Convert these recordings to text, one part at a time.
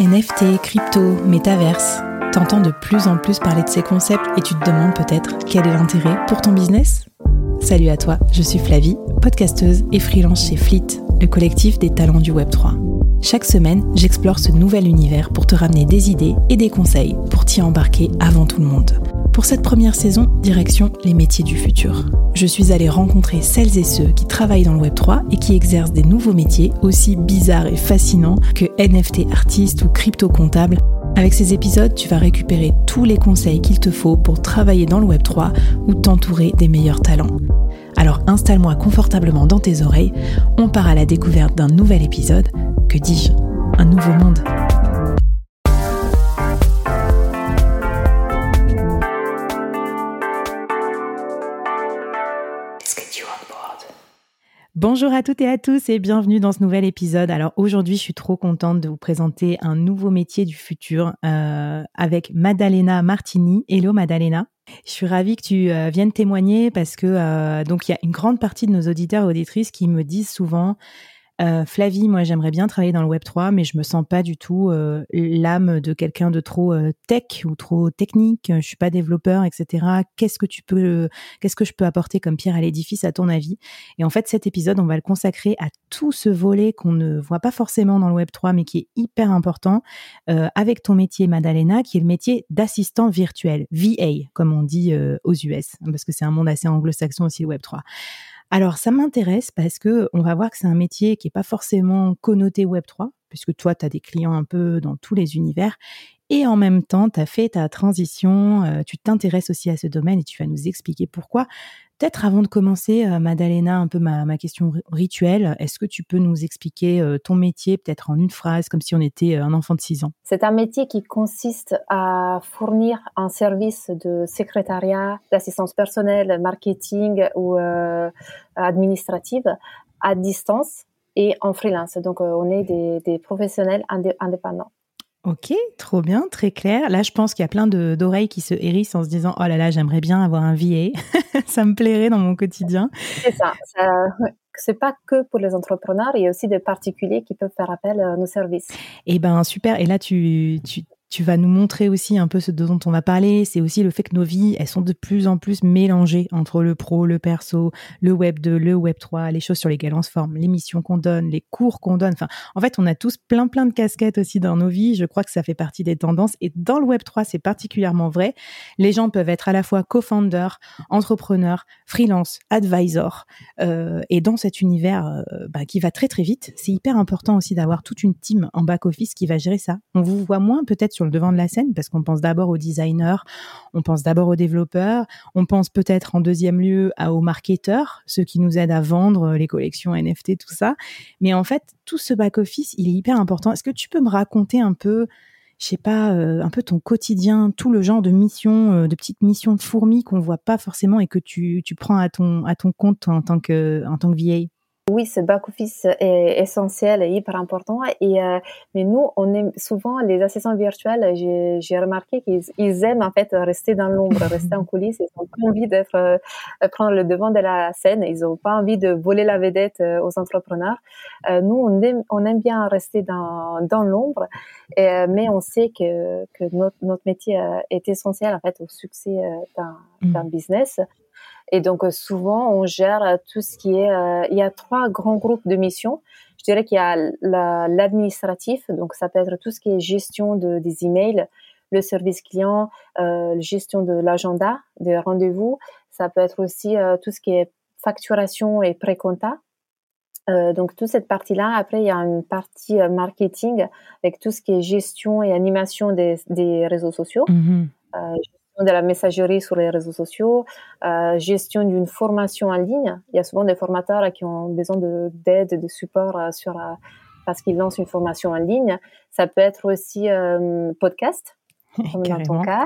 NFT, crypto, métaverse. T'entends de plus en plus parler de ces concepts et tu te demandes peut-être quel est l'intérêt pour ton business? Salut à toi, je suis Flavie, podcasteuse et freelance chez Fleet, le collectif des talents du Web3. Chaque semaine, j'explore ce nouvel univers pour te ramener des idées et des conseils pour t'y embarquer avant tout le monde. Pour cette première saison, direction les métiers du futur. Je suis allée rencontrer celles et ceux qui travaillent dans le Web3 et qui exercent des nouveaux métiers aussi bizarres et fascinants que NFT artiste ou crypto comptable. Avec ces épisodes, tu vas récupérer tous les conseils qu'il te faut pour travailler dans le Web3 ou t'entourer des meilleurs talents. Alors installe-moi confortablement dans tes oreilles, on part à la découverte d'un nouvel épisode, que dis-je, un nouveau monde. Bonjour à toutes et à tous et bienvenue dans ce nouvel épisode. Alors aujourd'hui, je suis trop contente de vous présenter un nouveau métier du futur euh, avec Madalena Martini. Hello Madalena. Je suis ravie que tu euh, viennes témoigner parce que euh, donc il y a une grande partie de nos auditeurs et auditrices qui me disent souvent euh, Flavie, moi j'aimerais bien travailler dans le Web 3, mais je me sens pas du tout euh, l'âme de quelqu'un de trop euh, tech ou trop technique. Je suis pas développeur, etc. Qu'est-ce que tu peux, qu'est-ce que je peux apporter comme pierre à l'édifice à ton avis? Et en fait, cet épisode, on va le consacrer à tout ce volet qu'on ne voit pas forcément dans le Web 3, mais qui est hyper important avec ton métier, Madalena, qui est le métier d'assistant virtuel, VA, comme on dit aux US, parce que c'est un monde assez anglo-saxon aussi le Web 3. Alors ça m'intéresse parce que on va voir que c'est un métier qui est pas forcément connoté Web 3 puisque toi tu as des clients un peu dans tous les univers et en même temps tu as fait ta transition, euh, tu t'intéresses aussi à ce domaine et tu vas nous expliquer pourquoi. Peut-être avant de commencer, euh, Madalena, un peu ma, ma question rituelle, est-ce que tu peux nous expliquer euh, ton métier, peut-être en une phrase, comme si on était euh, un enfant de 6 ans? C'est un métier qui consiste à fournir un service de secrétariat, d'assistance personnelle, marketing ou administrative à distance et en freelance. Donc, on est des, des professionnels indépendants. Ok, trop bien, très clair. Là, je pense qu'il y a plein d'oreilles qui se hérissent en se disant Oh là là, j'aimerais bien avoir un VA. ça me plairait dans mon quotidien. C'est ça. ça c'est pas que pour les entrepreneurs, il y a aussi des particuliers qui peuvent faire appel à nos services. Eh ben super. Et là, tu, tu, tu vas nous montrer aussi un peu ce dont on va parler. C'est aussi le fait que nos vies, elles sont de plus en plus mélangées entre le pro, le perso, le web 2, le web 3, les choses sur lesquelles on se forme, les missions qu'on donne, les cours qu'on donne. Enfin, en fait, on a tous plein, plein de casquettes aussi dans nos vies. Je crois que ça fait partie des tendances. Et dans le web 3, c'est particulièrement vrai. Les gens peuvent être à la fois co-founder, entrepreneur, freelance, advisor. Euh, et dans cet univers euh, bah, qui va très, très vite, c'est hyper important aussi d'avoir toute une team en back office qui va gérer ça. On vous voit moins peut-être sur le devant de la scène parce qu'on pense d'abord aux designers, on pense d'abord aux développeurs, on pense peut-être en deuxième lieu à, aux marketeurs, ceux qui nous aident à vendre les collections NFT, tout ça. Mais en fait, tout ce back-office, il est hyper important. Est-ce que tu peux me raconter un peu je sais pas, euh, un peu ton quotidien, tout le genre de missions, euh, de petites missions de fourmis qu'on voit pas forcément et que tu, tu prends à ton, à ton compte en tant que, en tant que VA. Oui, ce back-office est essentiel et hyper important. Et, euh, mais nous, on aime souvent les assistants virtuels. J'ai remarqué qu'ils aiment en fait rester dans l'ombre, rester en coulisses. Ils n'ont pas envie d'être euh, prendre le devant de la scène. Ils n'ont pas envie de voler la vedette euh, aux entrepreneurs. Euh, nous, on aime, on aime bien rester dans, dans l'ombre, mais on sait que, que notre, notre métier est essentiel en fait au succès d'un mmh. business. Et donc euh, souvent on gère euh, tout ce qui est. Euh, il y a trois grands groupes de missions. Je dirais qu'il y a l'administratif, donc ça peut être tout ce qui est gestion de, des emails, le service client, euh, gestion de l'agenda, des rendez-vous. Ça peut être aussi tout ce qui est facturation et pré-compta. Euh, donc toute cette partie-là. Après, il y a une partie marketing avec tout ce qui est gestion et animation des, des réseaux sociaux. Mmh euh, de la messagerie sur les réseaux sociaux, euh, gestion d'une formation en ligne. Il y a souvent des formateurs qui ont besoin d'aide, de, support euh, sur euh, parce qu'ils lancent une formation en ligne. Ça peut être aussi podcast, comme dans ton cas,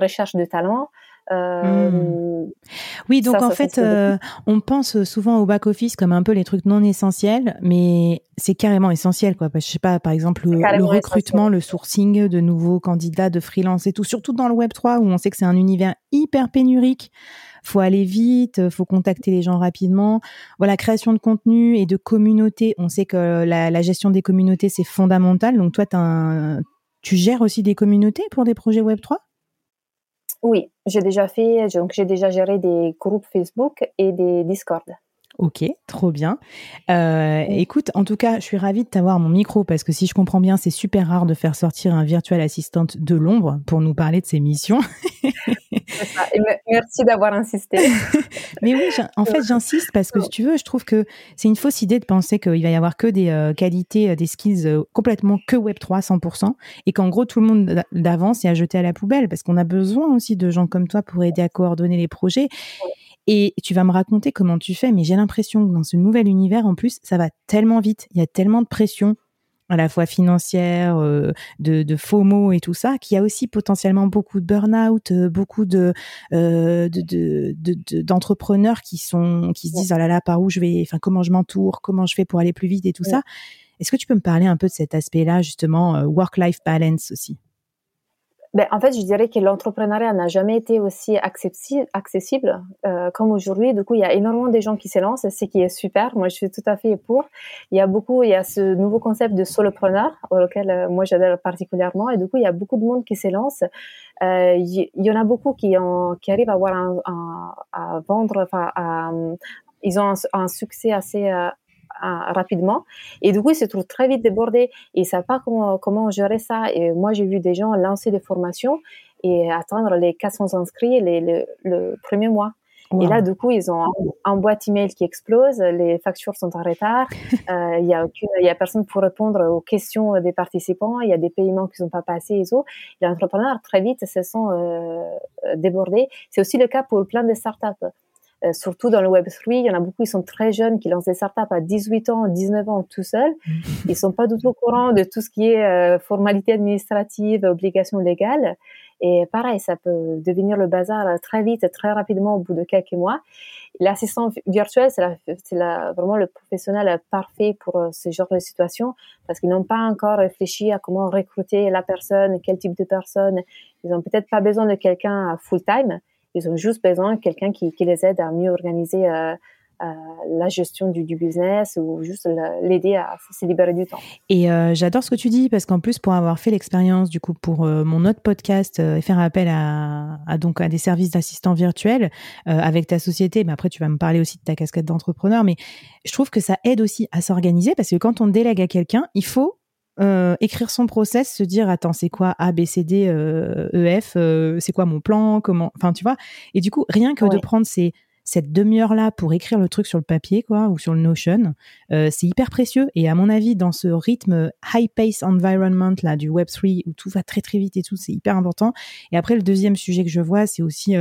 recherche de talent. Mmh. Oui, donc en fait, euh, on pense souvent au back-office comme un peu les trucs non essentiels, mais c'est carrément essentiel. Quoi. Je sais pas, par exemple, le, recrutement, le sourcing de nouveaux candidats, de freelance et tout, surtout dans le Web3 où on sait que c'est un univers hyper pénurique faut aller vite, faut contacter les gens rapidement. Voilà, création de contenu et de communauté. On sait que la, gestion des communautés c'est fondamental. Donc toi, tu gères aussi des communautés pour des projets Web 3 Oui, j'ai déjà fait. Donc j'ai déjà géré des groupes Facebook et des Discord. Ok, trop bien. Euh, écoute, en tout cas, je suis ravie de t'avoir mon micro parce que si je comprends bien, c'est super rare de faire sortir un virtuel assistante de l'ombre pour nous parler de ses missions. ça. Et merci d'avoir insisté. Mais oui, en fait, j'insiste parce que si tu veux, je trouve que c'est une fausse idée de penser qu'il va y avoir que des euh, qualités, euh, des skills complètement que Web3 100% et qu'en gros, tout le monde d'avance est à jeter à la poubelle parce qu'on a besoin aussi de gens comme toi pour aider à coordonner les projets. Et tu vas me raconter comment tu fais, mais j'ai l'impression que dans ce nouvel univers, en plus, ça va tellement vite. Il y a tellement de pression, à la fois financière, euh, de, de FOMO et tout ça, qu'il y a aussi potentiellement beaucoup de burn-out, euh, beaucoup de, euh, d'entrepreneurs qui sont qui se disent oh là là par où je vais, enfin comment je m'entoure, comment je fais pour aller plus vite et tout ça? Est-ce que tu peux me parler un peu de cet aspect-là justement work-life balance aussi? Ben, en fait, je dirais que l'entrepreneuriat n'a jamais été aussi accessible euh, comme aujourd'hui. Du coup, il y a énormément de gens qui se lancent, ce qui est super. Moi, je suis tout à fait pour. Il y a beaucoup, il y a ce nouveau concept de solopreneur auquel euh, moi j'adore particulièrement. Et du coup, il y a beaucoup de monde qui se lance. Euh, il y, en a beaucoup qui, ont, qui arrivent à avoir un, à vendre, enfin, ils ont un, un succès assez euh, rapidement. Et du coup, ils se trouvent très vite débordés. Ils ne savent pas comment, comment gérer ça. Et moi, j'ai vu des gens lancer des formations et attendre les 400 inscrits les, le, premier mois. Et là, du coup, ils ont un, boîte email qui explose, les factures sont en retard, euh, il y a y a personne pour répondre aux questions des participants, il y a des paiements qui sont pas passés et tout. Les entrepreneurs très vite se sont euh, débordés. C'est aussi le cas pour plein de startups. Euh, surtout dans le Web3, il y en a beaucoup qui sont très jeunes, qui lancent des startups à 18 ans, 19 ans tout seuls. Ils sont pas du tout au courant de tout ce qui est euh, formalité administrative, obligations légales. Et pareil, ça peut devenir le bazar très vite, très rapidement au bout de quelques mois. L'assistant virtuel, c'est vraiment le professionnel parfait pour euh, ce genre de situation parce qu'ils n'ont pas encore réfléchi à comment recruter la personne, quel type de personne. Ils ont peut-être pas besoin de quelqu'un full-time ils ont juste besoin de quelqu'un qui, les aide à mieux organiser euh, euh, la gestion du, business ou juste l'aider à se libérer du temps. Et euh, j'adore ce que tu dis parce qu'en plus pour avoir fait l'expérience du coup pour mon autre podcast et faire appel à, donc à des services d'assistants virtuels avec ta société, mais après tu vas me parler aussi de ta casquette d'entrepreneur, mais je trouve que ça aide aussi à s'organiser parce que quand on délègue à quelqu'un, il faut euh, écrire son process, se dire attends c'est quoi A B C D euh, E F, euh, c'est quoi mon plan, comment, enfin tu vois. Et du coup rien que de prendre ces cette demi-heure là pour écrire le truc sur le papier quoi ou sur le Notion, c'est hyper précieux. Et à mon avis dans ce rythme high pace environment là du Web 3 où tout va très très vite et tout, c'est hyper important. Et après le deuxième sujet que je vois c'est aussi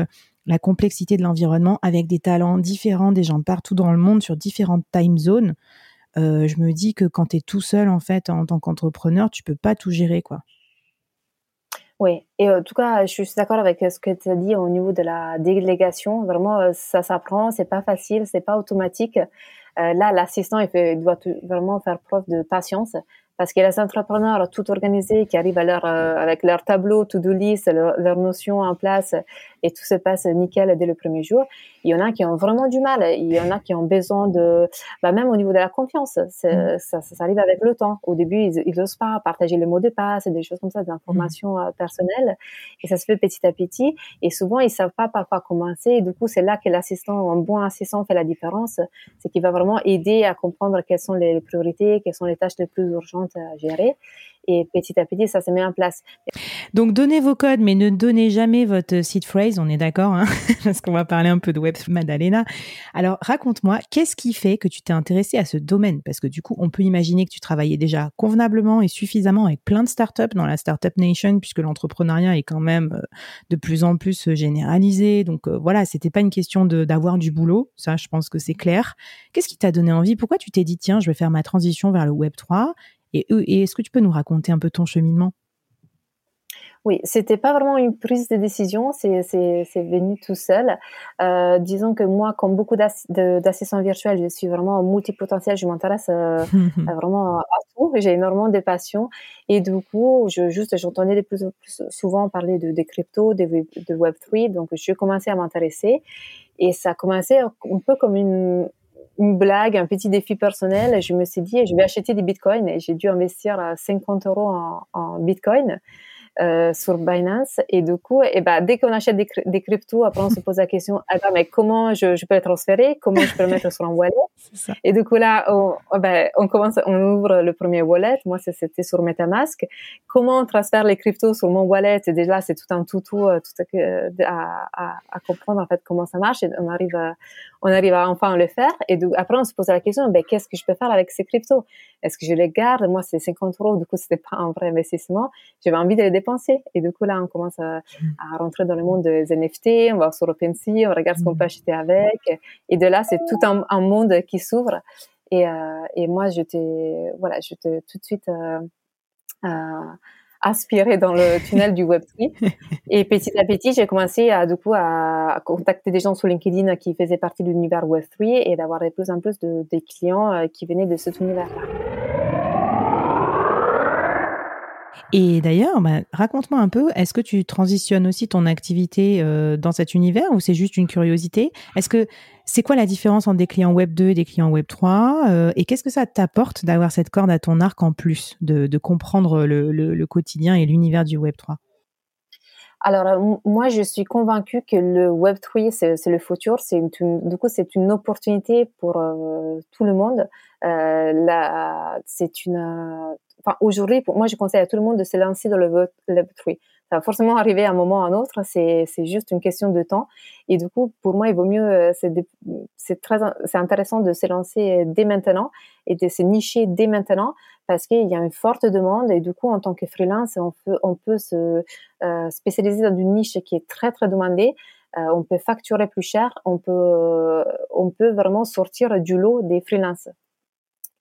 la complexité de l'environnement avec des talents différents, des gens partout dans le monde sur différentes time zones. Euh, je me dis que quand tu es tout seul, en fait, en tant qu'entrepreneur, tu peux pas tout gérer, quoi. Oui, et en tout cas, je suis d'accord avec ce que tu as dit au niveau de la délégation. Vraiment, euh, ça s'apprend, c'est pas facile, c'est pas automatique. Euh, là, l'assistant, il, doit vraiment faire preuve de patience parce qu'il y a les entrepreneurs tout organisés qui arrivent à leur, avec leur tableau to-do list, leurs leur notions en place et tout se passe nickel dès le premier jour. Il y en a qui ont vraiment du mal. Il y en a qui ont besoin de, bah même au niveau de la confiance, mm. ça, ça, ça, arrive avec le temps. Au début, ils n'osent pas partager les mots de passe, des choses comme ça, des informations mm. euh, personnelles. Et ça se fait petit à petit. Et souvent, ils savent pas par quoi commencer. Et du coup, c'est là que l'assistant, un bon assistant fait la différence. C'est qu'il va vraiment aider à comprendre quelles sont les priorités, quelles sont les tâches les plus urgentes à gérer et petit à petit, ça se met en place. Donc, donnez vos codes, mais ne donnez jamais votre site phrase, on est d'accord, hein parce qu'on va parler un peu de web Madalena. Alors, raconte-moi, qu'est-ce qui fait que tu t'es intéressé à ce domaine? Parce que du coup, on peut imaginer que tu travaillais déjà convenablement et suffisamment avec plein de startups dans la Startup Nation, puisque l'entrepreneuriat est quand même euh, de plus en plus euh, généralisé. Donc euh, voilà, c'était pas une question d'avoir du boulot, ça, je pense que c'est clair. Qu'est-ce qui t'a donné envie? Pourquoi tu t'es dit, tiens, je vais faire ma transition vers le Web 3 et, est-ce que tu peux nous raconter un peu ton cheminement? Oui, c'était pas vraiment une prise de décision, c'est venu tout seul. Euh, disons que moi, comme beaucoup d'assistants virtuels, je suis vraiment multipotentiel, je m'intéresse euh, vraiment à tout, j'ai énormément de passions et du coup, je juste j'entendais de plus en plus souvent parler de, des cryptos, de, de Web3, donc je commençais à m'intéresser. Et ça a commencé un peu comme une une blague, un petit défi personnel. Je me suis dit, je vais acheter des bitcoins et j'ai dû investir 50 euros en, en bitcoin. Euh, sur Binance. Et du coup, et eh ben, dès qu'on achète des, des, cryptos, après on se pose la question, ah ben, mais comment je, je peux les transférer? Comment je peux le mettre sur un wallet? Et du coup là, on, oh, ben, on commence, on ouvre le premier wallet. Moi, c'était sur MetaMask. Comment on transfère les cryptos sur mon wallet? Et déjà, c'est tout un toutou euh, tout à, à, à, comprendre en fait comment ça marche. Et on arrive, à, on arrive à enfin le faire. Et du, après, on se pose la question, ben, qu'est-ce que je peux faire avec ces cryptos? Est-ce que je les garde? Moi, c'est 50 euros. Du coup, c'était pas un vrai investissement. J'avais envie de les penser. Et du coup, là, on commence à, à, rentrer dans le monde des NFT, on va sur OpenSea, on regarde ce qu'on peut acheter avec. Et de là, c'est tout un, un, monde qui s'ouvre. Et, euh, et moi, j'étais, voilà, j'étais tout de suite euh, euh, dans le tunnel du Web3. Et petit à petit, j'ai commencé à, du coup, à, contacter des gens sur LinkedIn qui faisaient partie de l'univers Web3 et d'avoir de plus en plus de, des clients euh, qui venaient de cet univers-là. Et d'ailleurs, bah, raconte-moi un peu, est-ce que tu transitionnes aussi ton activité euh, dans cet univers ou c'est juste une curiosité? Est-ce que c'est quoi la différence entre des clients Web 2 et des clients Web 3 euh, Et qu'est-ce que ça t'apporte d'avoir cette corde à ton arc en plus, de, de comprendre le, le, le, quotidien et l'univers du Web 3 alors euh, moi, je suis convaincue que le Web 3 c'est le futur. C'est du coup c'est une opportunité pour euh, tout le monde. Euh, c'est une enfin, aujourd'hui, pour moi, je conseille à tout le monde de se lancer dans le Web 3. Ça va forcément arriver à un moment ou à un autre, c'est, c'est juste une question de temps. Et du coup, pour moi, il vaut mieux, euh, c'est, très, c'est intéressant de se lancer dès maintenant et de se nicher dès maintenant parce qu'il y a une forte demande et du coup, en tant que freelance, on peut, on peut se euh, spécialiser dans une niche qui est très, très demandée. Euh, on peut facturer plus cher, on peut, on peut vraiment sortir du lot des freelances.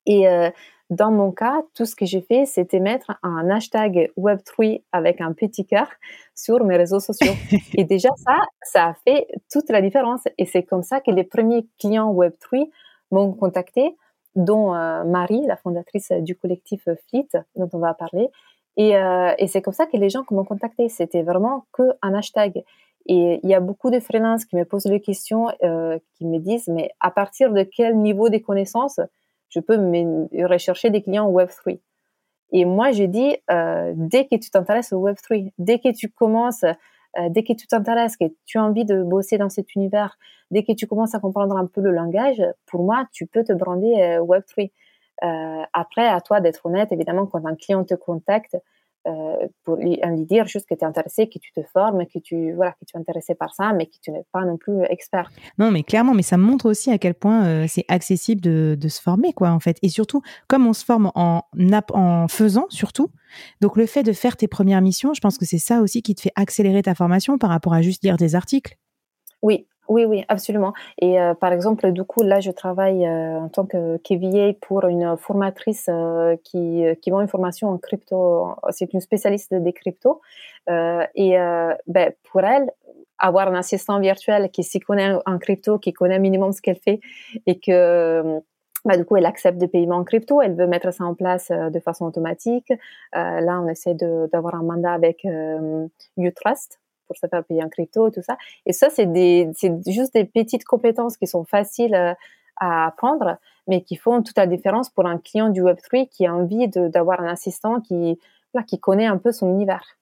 Et euh, dans mon cas, tout ce que j'ai fait, c'était mettre un hashtag Web3 avec un petit cœur sur mes réseaux sociaux. Et déjà, ça, ça a fait toute la différence. Et c'est comme ça que les premiers clients Web3 m'ont contacté, dont euh, Marie, la fondatrice du collectif Fleet, dont on va parler. Et, euh, et c'est comme ça que les gens m'ont contacté. C'était vraiment que un hashtag. Et il y a beaucoup de freelances qui me posent les questions, euh, qui me disent, mais à partir de quel niveau des connaissances je peux rechercher des clients Web3. Et moi, je dis, euh, dès que tu t'intéresses au Web3, dès que tu commences, euh, dès que tu t'intéresses, que tu as envie de bosser dans cet univers, dès que tu commences à comprendre un peu le langage, pour moi, tu peux te brander euh, Web3. après, à toi d'être honnête, évidemment, quand un client te contacte, euh, pour lui, lui, dire juste que tu es intéressé, que tu te formes, que tu voilà, que tu es intéressé par ça, mais que tu n'es pas non plus expert. Non, mais clairement, mais ça montre aussi à quel point euh, c'est accessible de, de, se former, quoi, en fait. Et surtout, comme on se forme en, en faisant, surtout. Donc, le fait de faire tes premières missions, je pense que c'est ça aussi qui te fait accélérer ta formation par rapport à juste lire des articles. Oui, oui, oui, absolument. Et euh, par exemple, du coup, là, je travaille euh, en tant que KVA pour une formatrice euh, qui, qui vend une formation en crypto. C'est une spécialiste des cryptos. et ben, pour elle, avoir un assistant virtuel qui s'y connaît en crypto, qui connaît minimum ce qu'elle fait et que bah, du coup, elle accepte des paiements en crypto, elle veut mettre ça en place de façon automatique. là, on essaie d'avoir un mandat avec Utrust, pour se faire payer en crypto et tout ça. Et ça, c'est des, c'est juste des petites compétences qui sont faciles euh, à apprendre, mais qui font toute la différence pour un client du Web3 qui a envie d'avoir un assistant qui, là, qui connaît un peu son univers.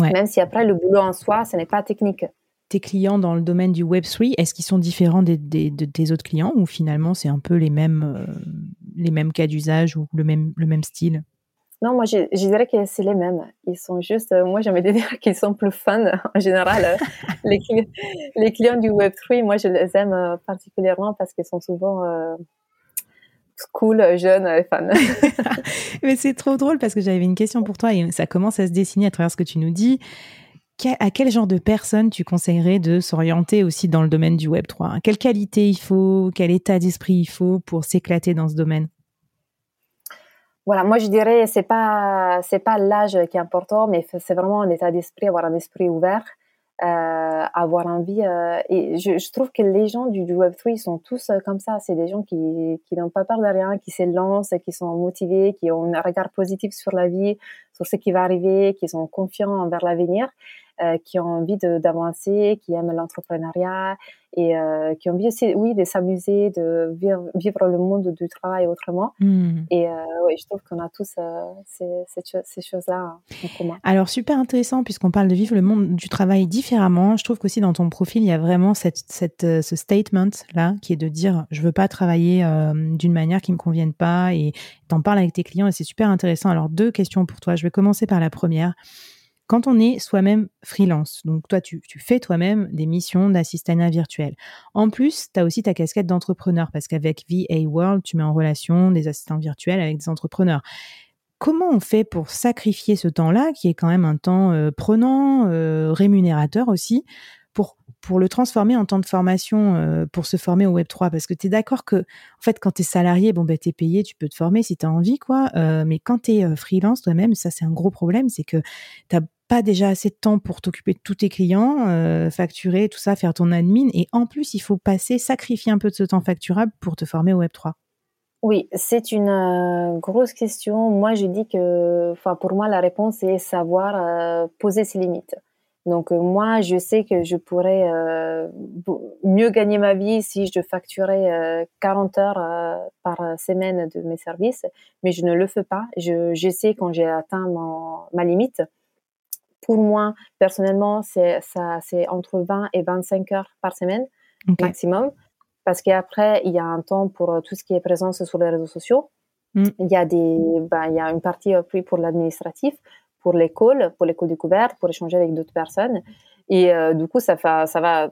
Même si après, le boulot en soi, ce n'est pas technique. Tes clients dans le domaine du Web3, est-ce qu'ils sont différents des, des, de tes autres clients ou finalement c'est un peu les mêmes, euh, les mêmes cas d'usage ou le même, le même style? Non, moi, je, dirais que c'est les mêmes. Ils sont juste, euh, moi, j'aimerais dire qu'ils sont plus fun en général. Euh, les, les, clients du Web3, moi, je les aime euh, particulièrement parce qu'ils sont souvent cool, jeunes et fun. Mais c'est trop drôle parce que j'avais une question pour toi et ça commence à se dessiner à travers ce que tu nous dis. À quel genre de personnes tu conseillerais de s'orienter aussi dans le domaine du Web3 Quelle qualité il faut? Quel état d'esprit il faut pour s'éclater dans ce domaine? Voilà, moi je dirais c'est pas c'est pas l'âge qui est important, mais c'est vraiment un état d'esprit, avoir un esprit ouvert, euh, avoir envie. Euh, et je, je, trouve que les gens du, du Web3 sont tous euh, comme ça. C'est des gens qui, qui n'ont pas peur de rien, qui se lancent, qui sont motivés, qui ont un regard positif sur la vie, sur ce qui va arriver, qui sont confiants envers l'avenir. Euh, qui ont envie d'avancer, qui aiment l'entrepreneuriat et euh, qui ont envie aussi, oui, de s'amuser, de vivre, vivre, le monde du travail autrement. Hmm. Et euh, oui, je trouve qu'on a tous ces, ces, choses-là en commun. Alors, super intéressant, puisqu'on parle de vivre le monde du travail différemment. Je trouve qu'aussi dans ton profil, il y a vraiment cette, cette, ce statement-là, qui est de dire, je veux pas travailler d'une manière qui me convienne pas, et t'en parles avec tes clients, et c'est super intéressant. Alors, deux questions pour toi. Je vais commencer par la première quand on est soi-même freelance, donc toi, tu, fais toi-même des missions d'assistanat virtuel. En plus, tu as aussi ta casquette d'entrepreneur parce qu'avec VA World, tu mets en relation des assistants virtuels avec des entrepreneurs. Comment on fait pour sacrifier ce temps-là, qui est quand même un temps euh, prenant, euh, rémunérateur aussi, pour, le transformer en temps de formation euh, pour se former au Web3 Parce que tu es d'accord que, en fait, quand tu es salarié, bon, ben, tu es payé, tu peux te former si tu as envie, quoi. mais quand tu es freelance toi-même, ça, c'est un gros problème, c'est que tu pas déjà assez de temps pour t'occuper de tous tes clients, euh, facturer, tout ça, faire ton admin. Et en plus, il faut passer, sacrifier un peu de ce temps facturable pour te former au Web3. Oui, c'est une euh, grosse question. Moi, je dis que, enfin, pour moi, la réponse est savoir euh, poser ses limites. Donc, moi, je sais que je pourrais mieux gagner ma vie si je facturais 40 heures par semaine de mes services, mais je ne le fais pas. Je, je sais quand j'ai atteint ma limite pour moi, personnellement, c'est ça, c'est entre 20 et 25 heures par semaine maximum, parce qu'après, il y a un temps pour euh, tout ce qui est présence sur les réseaux sociaux. Mm. Il y a des, ben, il y a une partie pour l'administratif, pour l'école, pour l'école découverte, pour échanger avec d'autres personnes. Et euh, du coup, ça, fait, ça va,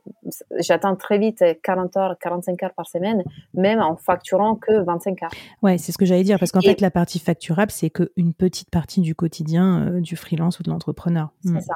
j'atteins très vite 40 heures, 45 heures par semaine, même en facturant que 25 heures. Ouais, c'est ce que j'allais dire, parce qu'en fait, la partie facturable, c'est qu'une petite partie du quotidien euh, du freelance ou de l'entrepreneur. C'est hmm. ça.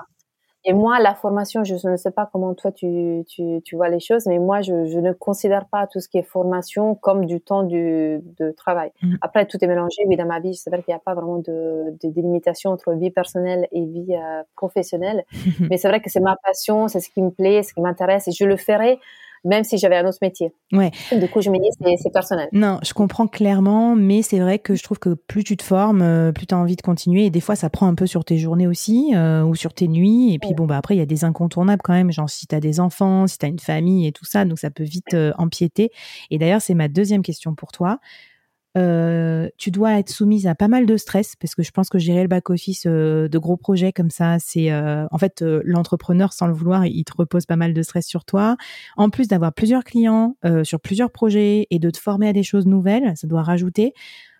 Et moi, la formation, je ne sais pas comment toi tu, tu, tu vois les choses, mais moi, je, je, ne considère pas tout ce qui est formation comme du temps du, de travail. Mm. Après, tout est mélangé. Oui, dans ma vie, c'est vrai qu'il n'y a pas vraiment de, de délimitation entre vie personnelle et vie euh, professionnelle. mais c'est vrai que c'est ma passion, c'est ce qui me plaît, ce qui m'intéresse, et je le ferai même si j'avais un autre métier. Ouais. Du coup, je me dis, c'est personnel. Non, je comprends clairement, mais c'est vrai que je trouve que plus tu te formes, euh, plus tu as envie de continuer. Et des fois, ça prend un peu sur tes journées aussi, euh, ou sur tes nuits. Et puis, bon, bah, après, il y a des incontournables quand même, genre si tu as des enfants, si tu as une famille et tout ça. Donc, ça peut vite euh, empiéter. Et d'ailleurs, c'est ma deuxième question pour toi. Euh, tu dois être soumise à pas mal de stress parce que je pense que gérer le back office euh, de gros projets comme ça, c'est euh, en fait l'entrepreneur sans le vouloir, il te repose pas mal de stress sur toi. En plus d'avoir plusieurs clients sur plusieurs projets et de te former à des choses nouvelles, ça doit rajouter.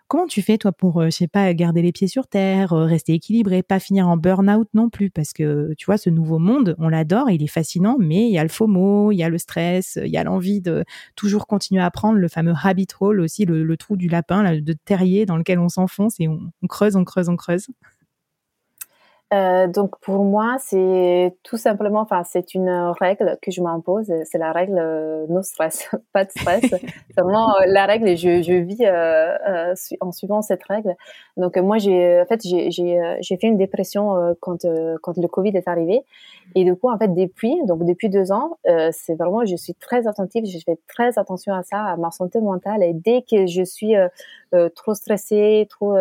Comment tu fais, toi, pour, euh, je sais pas, garder les pieds sur terre, euh, rester équilibré, pas finir en burn-out non plus? Parce que, tu vois, ce nouveau monde, on l'adore, il est fascinant, mais il y a le FOMO, il y a le stress, il y a l'envie de toujours continuer à apprendre, le fameux habit hole aussi, le, trou du lapin, là, de terrier dans lequel on s'enfonce et on creuse, on creuse, on creuse. Euh, donc pour moi, c'est tout simplement, enfin c'est une règle que je m'impose. C'est la règle euh, no stress, pas de stress. c'est vraiment euh, la règle et je, je vis euh, euh en suivant cette règle. Donc moi j'ai, en fait j'ai j'ai fait une dépression quand quand le Covid est arrivé et du coup en fait depuis donc depuis deux ans, c'est vraiment je suis très attentive, je fais très attention à ça, à ma santé mentale et dès que je suis trop stressée, trop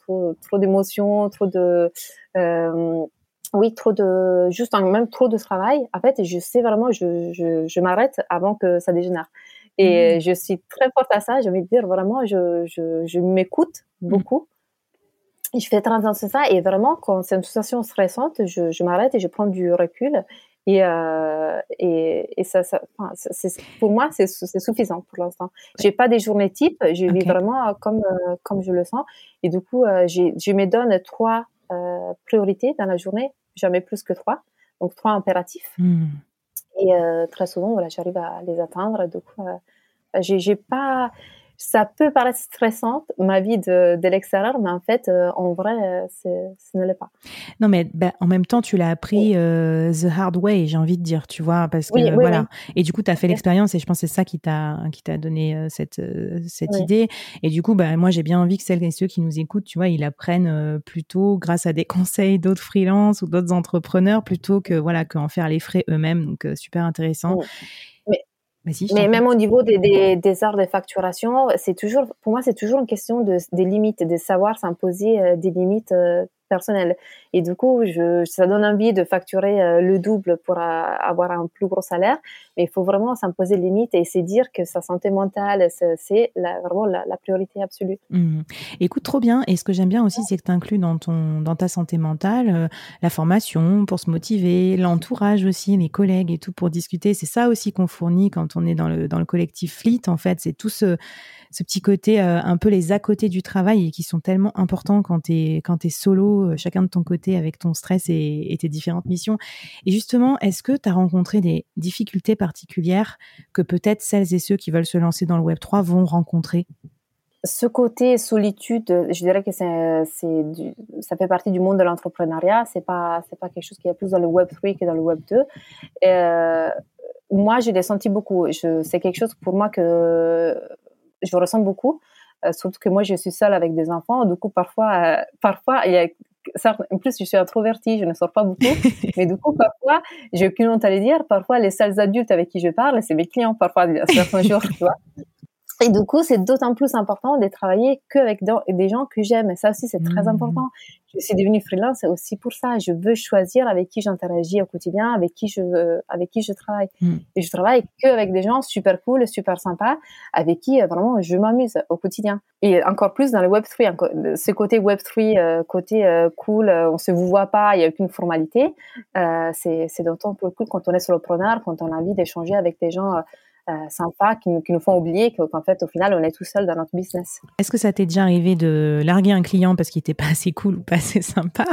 trop trop d'émotions, trop de euh, oui, trop de, juste même trop de travail. En fait, je sais vraiment, je, je, je m'arrête avant que ça dégénère. Et mmh. je suis très forte à ça. J'ai envie de dire vraiment, je, je, je m'écoute beaucoup. Je fais à ça. Et vraiment, quand c'est une situation stressante, je, je m'arrête et je prends du recul. Et, euh, et, et ça, ça enfin, pour moi, c'est suffisant pour l'instant. J'ai pas des journées types. Je vis vraiment comme, euh, comme je le sens. Et du coup, euh, je me donne trois euh, priorités dans la journée, jamais plus que trois. Donc trois impératifs. Hmm. Et euh, très souvent, voilà, j'arrive à les atteindre. Donc, euh, j'ai pas ça peut paraître stressant, ma vie de, de l'extérieur, mais en fait, euh, en vrai, euh, ce ne l'est pas. Non, mais ben, en même temps, tu l'as appris euh, the hard way, j'ai envie de dire, tu vois, parce que voilà. Et du coup, tu as fait l'expérience et je pense que c'est ça qui t'a qui t'a donné cette cette idée. Et du coup, bah, moi, j'ai bien envie que celles et ceux qui nous écoutent, tu vois, ils apprennent plutôt grâce à des conseils d'autres freelances ou d'autres entrepreneurs plutôt que voilà qu'en faire les frais eux-mêmes. Donc, super intéressant. Mais même au niveau des, des, des heures de facturation, c'est toujours, pour moi, c'est toujours une question de, des limites, de savoir s'imposer euh, des limites euh, personnel. Et du coup, je, ça donne envie de facturer euh, le double pour euh, avoir un plus gros salaire. Mais il faut vraiment s'imposer des limites et se dire que sa santé mentale, c'est vraiment la, priorité absolue. Mmh. Écoute, trop bien. Et ce que j'aime bien aussi, c'est que tu inclus dans, ton, dans ta santé mentale euh, la formation pour se motiver, l'entourage aussi, les collègues et tout pour discuter. C'est ça aussi qu'on fournit quand on est dans le, dans le collectif Fleet. En fait, c'est tout ce petit côté un peu les à côté du travail qui sont tellement importants quand tu quand es solo euh, chacun de ton côté avec ton stress et, tes différentes missions. Et justement, est-ce que tu as rencontré des difficultés particulières que peut-être celles et ceux qui veulent se lancer dans le web 3 vont rencontrer? Ce côté solitude, je dirais que c'est, ça fait partie du monde de l'entrepreneuriat. C'est pas, c'est pas quelque chose qui est plus dans le Web 3 que dans le Web 2. Euh, moi, je l'ai senti beaucoup. C'est quelque chose pour moi que je ressens beaucoup. Euh, surtout que moi, je suis seule avec des enfants. Du coup, parfois, euh, parfois, il y a en plus, je suis introvertie, je ne sors pas beaucoup, mais du coup, parfois, j'ai aucune honte à le dire. Parfois, les seuls adultes avec qui je parle, c'est mes clients, parfois, certains jours, tu vois. Et du coup, c'est d'autant plus important de travailler qu'avec des gens que j'aime. Et ça aussi, c'est très mmh. important. Je suis devenue freelance aussi pour ça. Je veux choisir avec qui j'interagis au quotidien, avec qui je, avec qui je travaille. Mmh. Et je travaille qu'avec des gens super cool, super sympas, avec qui euh, vraiment je m'amuse au quotidien. Et encore plus dans le Web3, ce côté Web3, euh, côté euh, cool, on se vous voit pas, il y a aucune formalité. c'est d'autant plus cool quand on est solopreneur, quand on a envie d'échanger avec des gens euh, sympas qui nous, font oublier qu'en fait, au final, on est tout seul dans notre business. Est-ce que ça t'est déjà arrivé de larguer un client parce qu'il n'était pas assez cool ou pas assez sympa?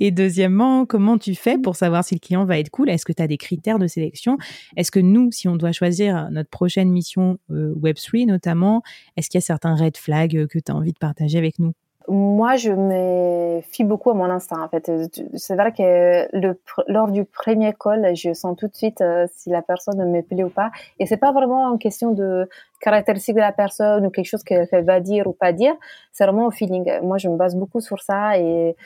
Et deuxièmement, comment tu fais pour savoir si le client va être cool? Est-ce que tu as des critères de sélection? Est-ce que nous, si on doit choisir notre prochaine mission euh, Web3 notamment, est-ce qu'il y a certains red flags que tu as envie de partager avec nous? Moi, je me fie beaucoup à mon instinct. En fait, c'est vrai que le, lors du premier call, je sens tout de suite euh, si la personne me plaît ou pas. Et c'est pas vraiment une question de caractéristique de la personne ou quelque chose qu'elle va dire ou pas dire. C'est vraiment au feeling. Moi, je me base beaucoup sur ça et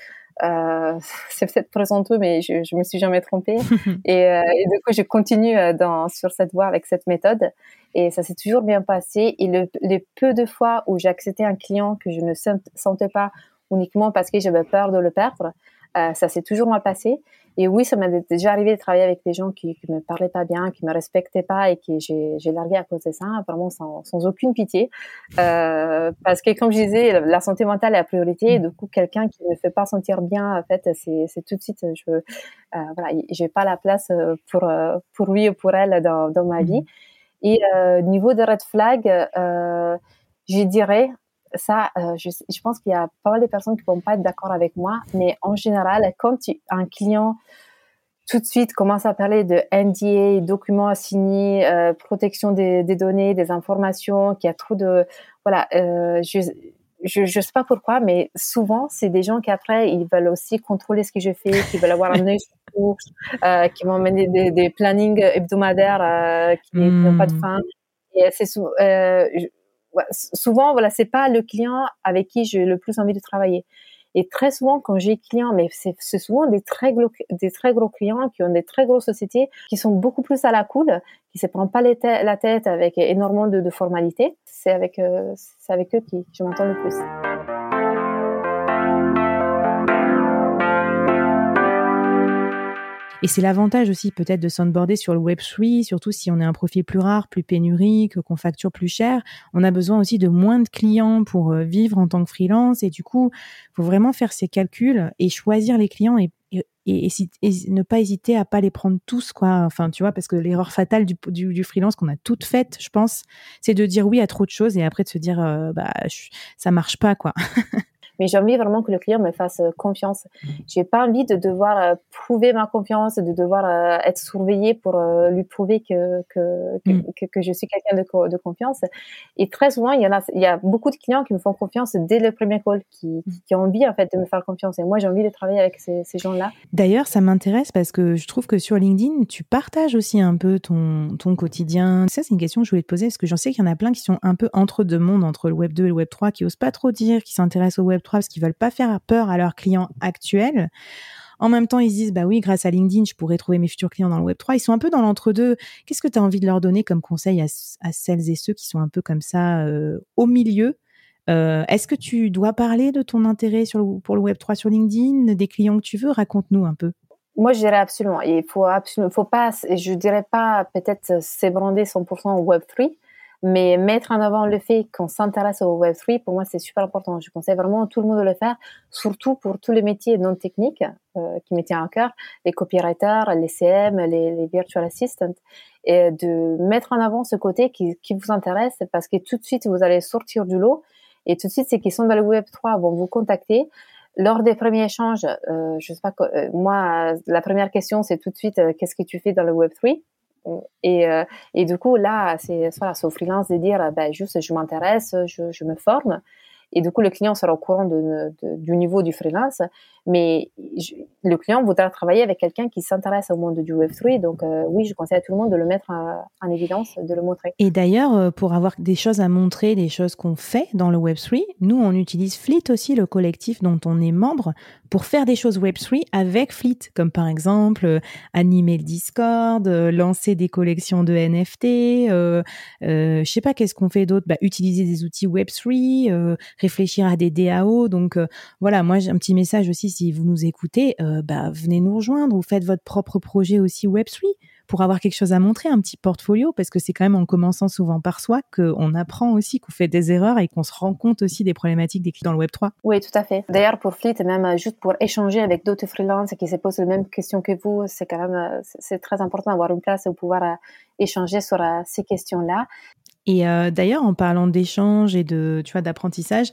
euh, c'est peut-être présenteux, mais je, je me suis jamais trompée. et, euh, et, du coup, je continue euh, dans, sur cette voie avec cette méthode. Et ça s'est toujours bien passé. Et le, les peu de fois où j'ai accepté un client que je ne sentais pas uniquement parce que j'avais peur de le perdre, euh, ça s'est toujours mal passé. Et oui, ça m'est déjà arrivé de travailler avec des gens qui, qui me parlaient pas bien, qui me respectaient pas et que j'ai largué à cause de ça, vraiment sans, sans aucune pitié. Euh, parce que comme je disais, la santé mentale est la priorité. Et du coup, quelqu'un qui ne me fait pas sentir bien, en fait, c'est tout de suite, je, euh, voilà, j'ai pas la place euh, pour euh, pour lui ou pour elle dans, dans ma vie. Et euh, niveau de red flag, euh, je dirais ça, euh, je, je, pense qu'il y a pas mal de personnes qui vont pas être d'accord avec moi, mais en général, quand tu, un client tout de suite commence à parler de NDA, documents à signer, euh, protection des, des, données, des informations, qu'il y a trop de voilà, euh, je, je je sais pas pourquoi, mais souvent c'est des gens qui après ils veulent aussi contrôler ce que je fais, qui veulent avoir un œil sur tout, euh, qui vont mener des, des plannings hebdomadaires euh, qui n'ont pas de hmm. fin. Et c'est euh, souvent, voilà, c'est pas le client avec qui j'ai le plus envie de travailler. Et très souvent, quand j'ai clients, mais c'est souvent des très gros, des très gros clients qui ont des très grosses sociétés, qui sont beaucoup plus à la cool, qui se prennent pas la tête avec énormément de, formalités. C'est avec, euh, avec eux qui je m'entends le plus. Et c'est l'avantage aussi peut-être de s'onboarder sur le Web3, surtout si on est un profil plus rare, plus pénurique, qu'on facture plus cher. On a besoin aussi de moins de clients pour euh, vivre en tant que freelance. Et du coup, faut vraiment faire ses calculs et choisir les clients et, et, ne pas hésiter à pas les prendre tous, quoi. Enfin, tu vois, parce que l'erreur fatale du, du, freelance qu'on a toute faite, je pense, c'est de dire oui à trop de choses et après de se dire, euh, bah, ça marche pas, quoi. mais j'ai envie vraiment que le client me fasse confiance. J'ai pas envie de devoir prouver ma confiance, de devoir être surveillé pour lui prouver que que, mm. que, que, je suis quelqu'un de, de confiance. Et très souvent, il y en a, il y a beaucoup de clients qui me font confiance dès le premier call, qui, mm. qui ont envie en fait de me faire confiance. Et moi, j'ai envie de travailler avec ces, ces gens-là. D'ailleurs, ça m'intéresse parce que je trouve que sur LinkedIn, tu partages aussi un peu ton, ton quotidien. Ça, c'est une question que je voulais te poser parce que j'en sais qu'il y en a plein qui sont un peu entre deux mondes, entre le Web 2 et le Web 3, qui osent pas trop dire, qui s'intéressent au Web 3 parce qu'ils veulent pas faire peur à leurs clients actuels. En même temps, ils se disent, bah oui, grâce à LinkedIn, je pourrais trouver mes futurs clients dans le Web 3. Ils sont un peu dans l'entre-deux. Qu'est-ce que tu as envie de leur donner comme conseil à, celles et ceux qui sont un peu comme ça euh, au milieu? Euh, Est-ce que tu dois parler de ton intérêt pour le Web 3 sur LinkedIn, des clients que tu veux? Raconte-nous un peu. Moi, je dirais absolument. Il faut absolument, faut pas, je dirais pas peut-être s'ébrander 100% au Web 3, mais mettre en avant le fait qu'on s'intéresse au Web3, pour moi, c'est super important. Je conseille vraiment à tout le monde de le faire, surtout pour tous les métiers non techniques euh, qui me tiennent à cœur, les copywriters, les CM, les, virtual assistants, et de mettre en avant ce côté qui, qui vous intéresse parce que tout de suite, vous allez sortir du lot et tout de suite, ceux qui sont dans le Web3 vont vous contacter. Lors des premiers échanges, euh, je sais pas, euh, moi, la première question, c'est tout de suite, euh, qu'est-ce que tu fais dans le Web3 et, euh, et du coup, là, c'est voilà, au freelance de dire, ben, juste, je m'intéresse, je, je me forme. Et du coup, le client sera au courant du niveau du freelance, mais le client voudra travailler avec quelqu'un qui s'intéresse au monde du Web3. Donc euh, oui, je conseille à tout le monde de le mettre en, évidence, de le montrer. Et d'ailleurs, euh, pour avoir des choses à montrer, des choses qu'on fait dans le Web3, nous, on utilise Fleet aussi, le collectif dont on est membre, pour faire des choses Web3 avec Fleet, comme par exemple euh, animer le Discord, lancer des collections de NFT, euh, je sais pas qu'est-ce qu'on fait d'autre, bah, utiliser des outils Web3, réfléchir à des DAO. Donc euh, voilà, moi j'ai un petit message aussi si vous nous écoutez, euh, bah, venez nous rejoindre ou faites votre propre projet aussi Web3 pour avoir quelque chose à montrer, un petit portfolio, parce que c'est quand même en commençant souvent par soi qu'on apprend aussi, qu'on fait des erreurs et qu'on se rend compte aussi des problématiques des clients dans le Web3. Oui, tout à fait. D'ailleurs, pour Fleet, même euh, juste pour échanger avec d'autres freelances qui se posent les mêmes questions que vous, c'est quand même c'est très important d'avoir une place où pouvoir échanger sur ces questions-là. Et euh, d'ailleurs, en parlant d'échange et de, tu vois, d'apprentissage,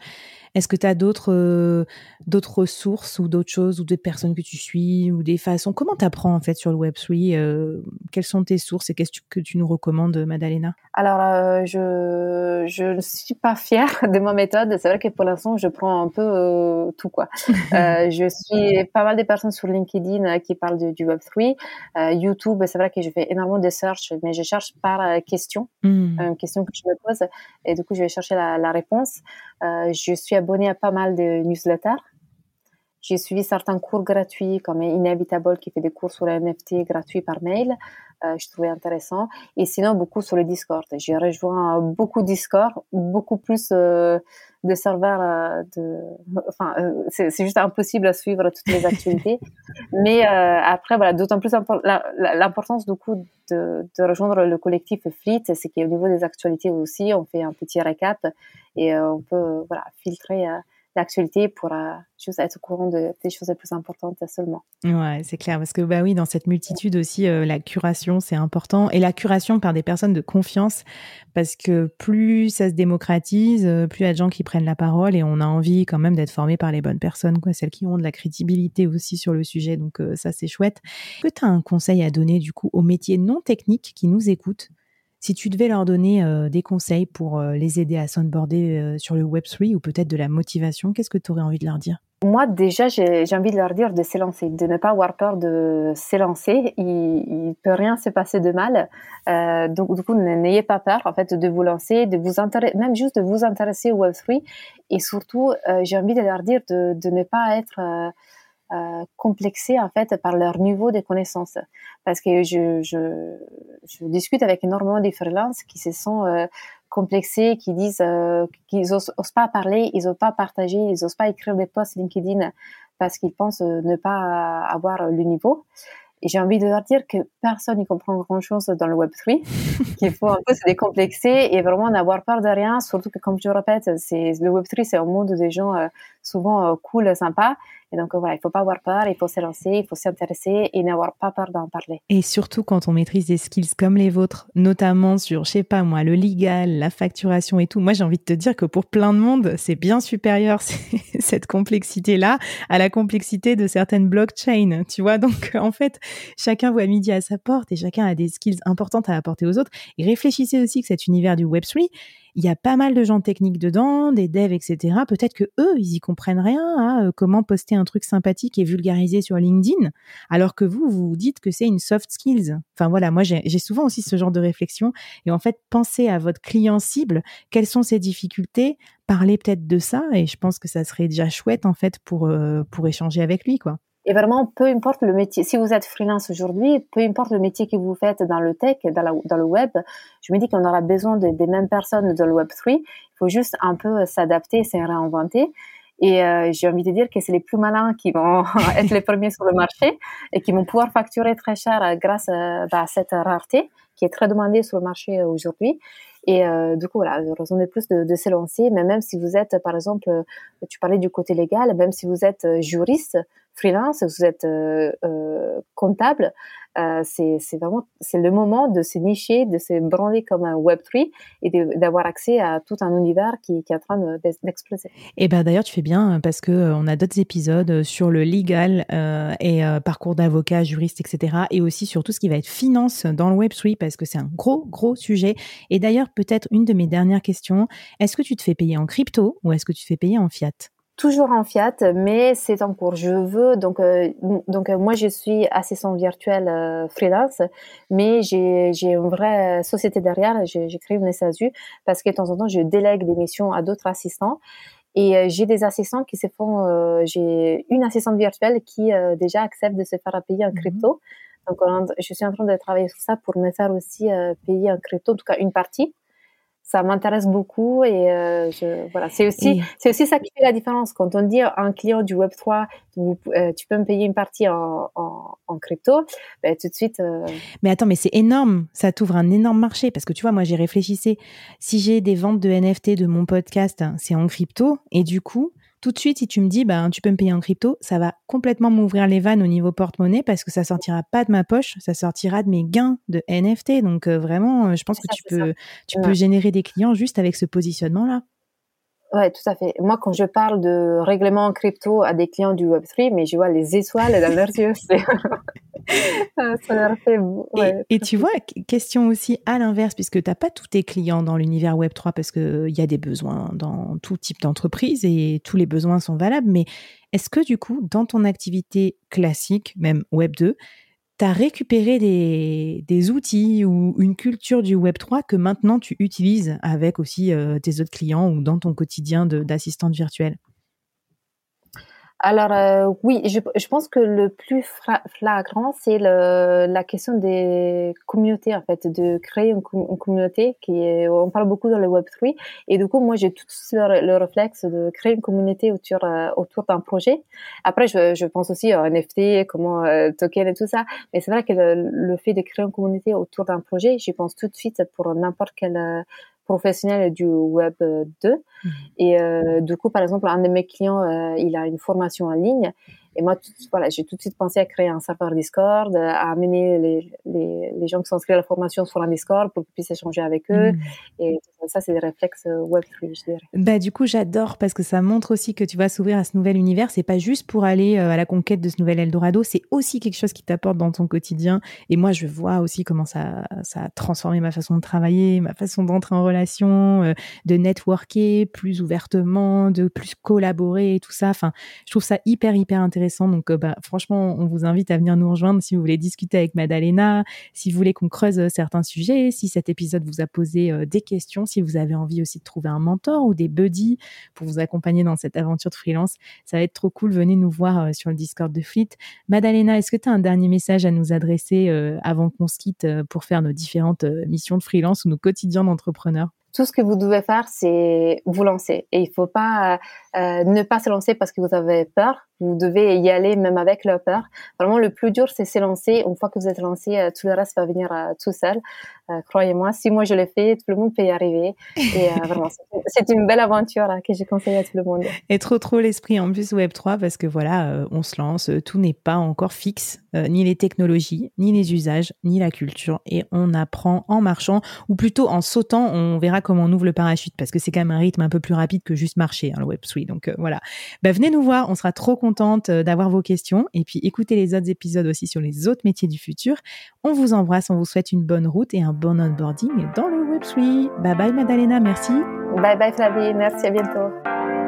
est-ce que tu as d'autres euh, d'autres ressources ou d'autres choses ou des personnes que tu suis ou des façons? Comment tu apprends en fait sur le Web3 euh, Quelles sont tes sources et qu'est-ce que tu nous recommandes, Madalena? Alors, euh, je je ne suis pas fière de ma méthode. C'est vrai que pour l'instant, je prends un peu euh, tout quoi. je suis pas mal de personnes sur LinkedIn qui parlent du Web3. YouTube, c'est vrai que je fais énormément de search, mais je cherche par question, mmh. une question que je me pose et du coup, je vais chercher la, la réponse. je suis abonnée à pas mal de newsletters. J'ai suivi certains cours gratuits comme Inevitable qui fait des cours sur les NFT gratuits par mail. Euh, je trouvais intéressant. Et sinon, beaucoup sur le Discord. J'ai rejoint beaucoup Discord, beaucoup plus euh, de serveurs. Euh, de... Enfin, euh, c'est juste impossible à suivre toutes les actualités. Mais euh, après, voilà, d'autant plus l'importance du coup de, de, rejoindre le collectif Fleet, c'est qu'au niveau des actualités aussi, on fait un petit récap et on peut voilà filtrer l'actualité pour euh, être au courant de, des choses les plus importantes seulement. Ouais, c'est clair parce que bah oui, dans cette multitude aussi, euh, la curation c'est important et la curation par des personnes de confiance parce que plus ça se démocratise, euh, plus il y a de gens qui prennent la parole et on a envie quand même d'être formé par les bonnes personnes, quoi, celles qui ont de la crédibilité aussi sur le sujet. Donc ça c'est chouette. Que tu as un conseil à donner du coup aux métiers non techniques qui nous écoutent si tu devais leur donner euh, des conseils pour euh, les aider à s'onboarder euh, sur le Web3 ou peut-être de la motivation, qu'est-ce que tu aurais envie de leur dire? Moi, déjà, j'ai envie de leur dire de s'élancer, de ne pas avoir peur de s'élancer. Il, ne peut rien se passer de mal. donc, du coup, n'ayez pas peur, en fait, de vous lancer, de vous intéresser, même juste de vous intéresser au Web3. Et surtout, j'ai envie de leur dire de, ne pas être complexés en fait par leur niveau de connaissances. Parce que je, je, je discute avec énormément de freelances qui se sont euh, complexés, qui disent euh, qu'ils osent, pas parler, ils osent pas partager, ils osent pas écrire des posts LinkedIn parce qu'ils pensent euh, ne pas avoir le niveau. Et j'ai envie de leur dire que personne n'y comprend grand-chose dans le Web3, qu'il faut un peu se décomplexer et vraiment n'avoir peur de rien, surtout que, comme je le répète, c'est, le Web3, c'est un monde des gens souvent cool, sympa. Et donc voilà, il faut pas avoir peur, il faut se lancer, il faut s'intéresser et n'avoir pas peur d'en parler. Et surtout quand on maîtrise des skills comme les vôtres, notamment sur, je sais pas moi, le legal, la facturation et tout. Moi, j'ai envie de te dire que pour plein de monde, c'est bien supérieur cette complexité-là à la complexité de certaines blockchains, tu vois. Donc en fait, chacun voit midi à sa porte et chacun a des skills importantes à apporter aux autres. Et réfléchissez aussi que cet univers du Web3, il y a pas mal de gens techniques dedans, des devs, etc. Peut-être que eux, ils y comprennent rien à euh, comment poster un truc sympathique et vulgarisé sur LinkedIn, alors que vous, vous dites que c'est une soft skills. Enfin voilà, moi j'ai souvent aussi ce genre de réflexion. Et en fait, pensez à votre client cible, quelles sont ses difficultés, parlez peut-être de ça. Et je pense que ça serait déjà chouette en fait pour euh, pour échanger avec lui, quoi. Et vraiment, peu importe le métier, si vous êtes freelance aujourd'hui, peu importe le métier que vous faites dans le tech, dans, le web, je me dis qu'on aura besoin des mêmes personnes dans le web 3. Il faut juste un peu s'adapter et se réinventer. Et euh, j'ai envie de dire que c'est les plus malins qui vont être les premiers sur le marché et qui vont pouvoir facturer très cher grâce à, bah, à cette rareté qui est très demandée sur le marché aujourd'hui. Et euh, du coup, voilà, raison de plus de, de s'élancer. Mais même si vous êtes, par exemple, tu parlais du côté légal, même si vous êtes juriste, freelance, vous êtes euh, euh, comptable, euh, c'est vraiment c'est le moment de se nicher, de se branler comme un Web3 et d'avoir accès à tout un univers qui, qui est en train d'exploser. et ben d'ailleurs tu fais bien parce que on a d'autres épisodes sur le legal et parcours d'avocat, juriste, etc. Et aussi sur tout ce qui va être finance dans le Web3 parce que c'est un gros gros sujet. Et d'ailleurs peut-être une de mes dernières questions, est-ce que tu te fais payer en crypto ou est-ce que tu te fais payer en fiat? Toujours en fiat, mais c'est en cours. Je veux donc euh, donc euh, moi je suis assistant virtuel euh, freelance, mais j'ai j'ai une vraie société derrière. J'ai créé une SASU parce que de temps en temps je délègue des missions à d'autres assistants. Et j'ai des assistants qui se font. j'ai une assistante virtuelle qui déjà accepte de se faire payer en mmh crypto. Donc, je suis en train de travailler sur ça pour me faire aussi payer en crypto, en tout cas une partie ça m'intéresse beaucoup et euh, je, voilà. C'est aussi c'est aussi ça qui fait la différence. Quand on dit à un client du Web 3 euh, tu peux me payer une partie en, en, en crypto ben, tout de suite euh, mais attends mais c'est énorme. Ça t'ouvre un énorme marché. Parce que tu vois moi j'ai réfléchi si j'ai des ventes de NFT de mon podcast c'est en crypto. Et du coup tout de suite, si tu me dis, ben, tu peux me payer en crypto, ça va complètement m'ouvrir les vannes au niveau porte-monnaie parce que ça sortira pas de ma poche, ça sortira de mes gains de NFT. Donc euh, vraiment, euh, je pense que tu peux, tu peux générer des clients juste avec ce positionnement-là. Ouais, tout à fait. Moi, quand je parle de règlement en crypto à des clients du Web3, mais je vois les étoiles dans leurs yeux. ça leur fait... Ouais, et, tu vois, question aussi à l'inverse, puisque tu n'as pas tous tes clients dans l'univers Web3, parce qu'il y a des besoins dans tout type d'entreprise et tous les besoins sont valables, mais est-ce que du coup, dans ton activité classique, même Web2, tu as récupéré des, outils ou une culture du Web3 que maintenant tu utilises avec aussi euh, tes autres clients ou dans ton quotidien d'assistante virtuelle? Alors euh, oui, je, je, pense que le plus flagrant, c'est la question des communautés en fait, de créer une, communauté qui est, on parle beaucoup dans le Web 3 et du coup moi j'ai tout le, le, réflexe de créer une communauté autour euh, autour d'un projet. Après je, je, pense aussi à NFT, comment euh, token et tout ça, mais c'est vrai que le, le, fait de créer une communauté autour d'un projet, j'y pense tout de suite pour n'importe quel professionnel du Web 2. Mmh. Et euh, du coup, par exemple, un de mes clients, euh, il a une formation en ligne et moi, voilà, j'ai tout de suite pensé à créer un serveur Discord, à amener les, les, les gens qui sont inscrits à la formation sur un Discord pour qu'ils puissent échanger avec eux. Mm. Et ça, c'est des réflexes euh, web je dirais. Bah, du coup, j'adore parce que ça montre aussi que tu vas s'ouvrir à ce nouvel univers. C'est pas juste pour aller euh, à la conquête de ce nouvel Eldorado, c'est aussi quelque chose qui t'apporte dans ton quotidien. Et moi, je vois aussi comment ça, ça a transformé ma façon de travailler, ma façon d'entrer en relation, euh, de networker plus ouvertement, de plus collaborer et tout ça. Enfin, je trouve ça hyper, hyper intéressant donc, euh, bah, franchement, on vous invite à venir nous rejoindre si vous voulez discuter avec Madalena, si vous voulez qu'on creuse euh, certains sujets, si cet épisode vous a posé euh, des questions, si vous avez envie aussi de trouver un mentor ou des buddies pour vous accompagner dans cette aventure de freelance. Ça va être trop cool. Venez nous voir sur le Discord de Fleet. Madalena, est-ce que tu as un dernier message à nous adresser avant qu'on se quitte pour faire nos différentes missions de freelance ou nos quotidiens d'entrepreneurs? Tout ce que vous devez faire, c'est vous lancer. Et il faut pas ne pas se lancer parce que vous avez peur. Vous devez y aller même avec leur peur. Vraiment, le plus dur, c'est s'élancer. Une fois que vous êtes lancé, euh, tout le reste va venir euh, tout seul. Euh, croyez-moi, si moi je l'ai fait, tout le monde peut y arriver. Et vraiment, c'est une belle aventure que j'ai conseillé à tout le monde. Et trop, trop l'esprit en plus Web3 parce que voilà, on se lance, tout n'est pas encore fixe, ni les technologies, ni les usages, ni la culture. Et on apprend en marchant, ou plutôt en sautant, on verra comment on ouvre le parachute parce que c'est quand même un rythme un peu plus rapide que juste marcher, hein, le Web3. Donc voilà, bah, venez nous voir, on sera trop contente euh, d'avoir vos questions et puis écoutez les autres épisodes aussi sur les autres métiers du futur. On vous embrasse, on vous souhaite une bonne route et un bon onboarding dans le Web3. Bye bye Madalena, merci. Bye bye Flavie, merci, à bientôt.